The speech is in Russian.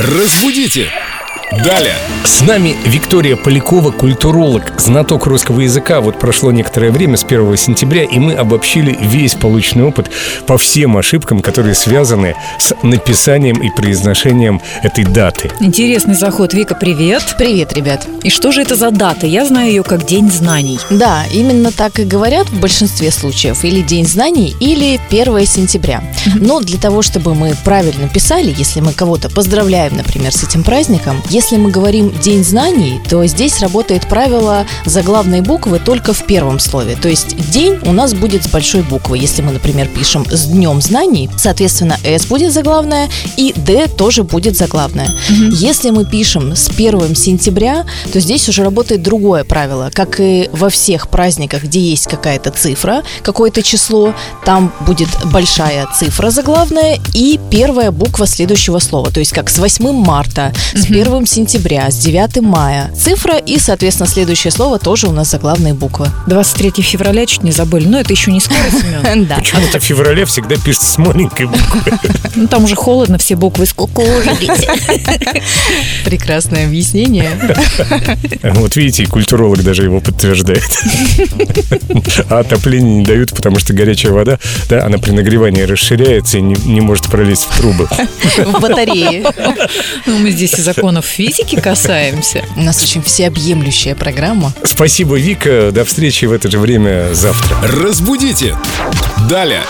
Разбудите! Далее! С нами Виктория Полякова, культуролог, знаток русского языка. Вот прошло некоторое время с 1 сентября, и мы обобщили весь полученный опыт по всем ошибкам, которые связаны с написанием и произношением этой даты. Интересный заход. Вика, привет. Привет, ребят. И что же это за дата? Я знаю ее как День знаний. Да, именно так и говорят в большинстве случаев. Или День знаний, или 1 сентября. Но для того, чтобы мы правильно писали, если мы кого-то поздравляем, например, с этим праздником, если мы говорим День знаний, то здесь работает правило заглавной буквы только в первом слове. То есть день у нас будет с большой буквы. Если мы, например, пишем с Днем знаний, соответственно, S будет заглавная и D тоже будет заглавная. Если мы пишем с 1 сентября, то здесь уже работает другое правило. Как и во всех праздниках, где есть какая-то цифра, какое-то число, там будет большая цифра заглавная и первая буква следующего слова. То есть как с 8 марта, с 1 сентября, с 9 мая. Цифра и, соответственно, следующее слово тоже у нас заглавные буквы. 23 февраля чуть не забыли. Но это еще не скоро, Семен. Да. Почему-то в феврале всегда пишется с маленькой буквы. Ну, там уже холодно, все буквы скукожились. Прекрасное объяснение. Вот видите, и культуролог даже его подтверждает. А отопление не дают, потому что горячая вода, да, она при нагревании расширяется и не, не может пролезть в трубы. В батарее. Ну, мы здесь и законов физики касаемся. У нас очень всеобъемлющая программа. Спасибо, Вика. До встречи в это же время завтра. Разбудите! Далее!